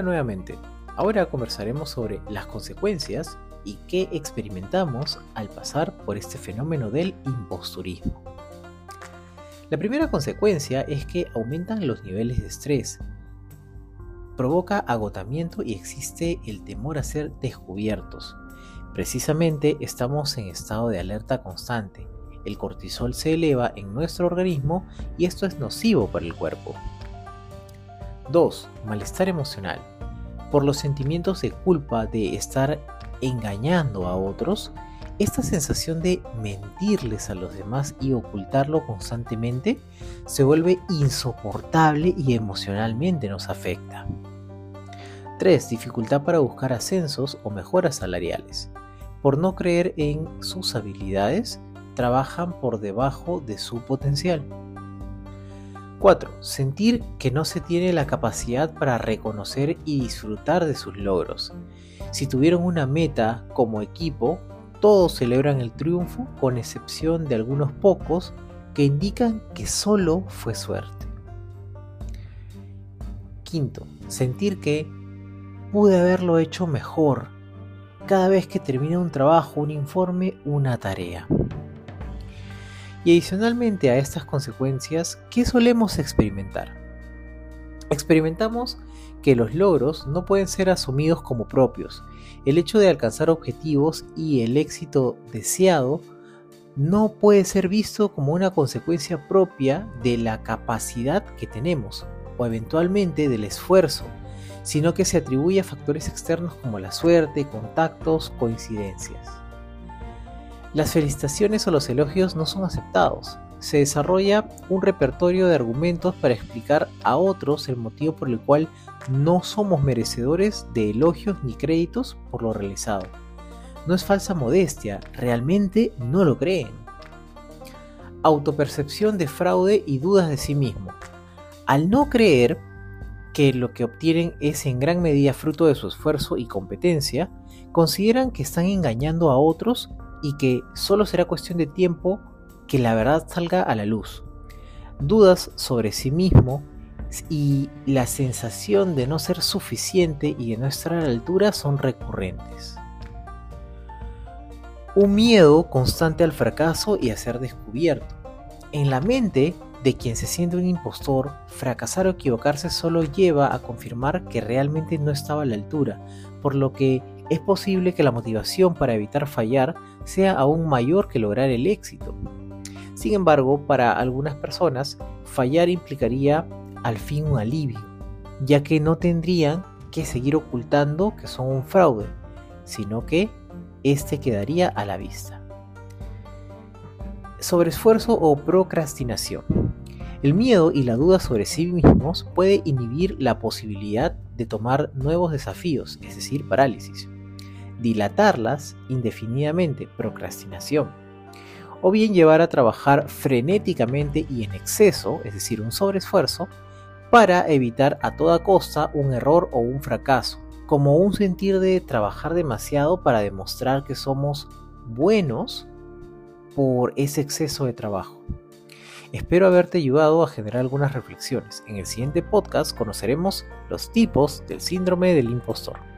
Nuevamente. Ahora conversaremos sobre las consecuencias y qué experimentamos al pasar por este fenómeno del imposturismo. La primera consecuencia es que aumentan los niveles de estrés, provoca agotamiento y existe el temor a ser descubiertos. Precisamente estamos en estado de alerta constante. El cortisol se eleva en nuestro organismo y esto es nocivo para el cuerpo. 2. Malestar emocional. Por los sentimientos de culpa de estar engañando a otros, esta sensación de mentirles a los demás y ocultarlo constantemente se vuelve insoportable y emocionalmente nos afecta. 3. Dificultad para buscar ascensos o mejoras salariales. Por no creer en sus habilidades, trabajan por debajo de su potencial. 4. Sentir que no se tiene la capacidad para reconocer y disfrutar de sus logros. Si tuvieron una meta como equipo, todos celebran el triunfo con excepción de algunos pocos que indican que solo fue suerte. Quinto, sentir que pude haberlo hecho mejor cada vez que termina un trabajo, un informe, una tarea. Y adicionalmente a estas consecuencias, ¿qué solemos experimentar? Experimentamos que los logros no pueden ser asumidos como propios. El hecho de alcanzar objetivos y el éxito deseado no puede ser visto como una consecuencia propia de la capacidad que tenemos o eventualmente del esfuerzo, sino que se atribuye a factores externos como la suerte, contactos, coincidencias. Las felicitaciones o los elogios no son aceptados. Se desarrolla un repertorio de argumentos para explicar a otros el motivo por el cual no somos merecedores de elogios ni créditos por lo realizado. No es falsa modestia, realmente no lo creen. Autopercepción de fraude y dudas de sí mismo. Al no creer que lo que obtienen es en gran medida fruto de su esfuerzo y competencia, consideran que están engañando a otros y que solo será cuestión de tiempo que la verdad salga a la luz. Dudas sobre sí mismo y la sensación de no ser suficiente y de no estar a la altura son recurrentes. Un miedo constante al fracaso y a ser descubierto. En la mente de quien se siente un impostor, fracasar o equivocarse solo lleva a confirmar que realmente no estaba a la altura, por lo que es posible que la motivación para evitar fallar sea aún mayor que lograr el éxito. Sin embargo, para algunas personas, fallar implicaría al fin un alivio, ya que no tendrían que seguir ocultando que son un fraude, sino que este quedaría a la vista. Sobreesfuerzo o procrastinación. El miedo y la duda sobre sí mismos puede inhibir la posibilidad de tomar nuevos desafíos, es decir, parálisis dilatarlas indefinidamente, procrastinación, o bien llevar a trabajar frenéticamente y en exceso, es decir, un sobreesfuerzo, para evitar a toda costa un error o un fracaso, como un sentir de trabajar demasiado para demostrar que somos buenos por ese exceso de trabajo. Espero haberte ayudado a generar algunas reflexiones. En el siguiente podcast conoceremos los tipos del síndrome del impostor.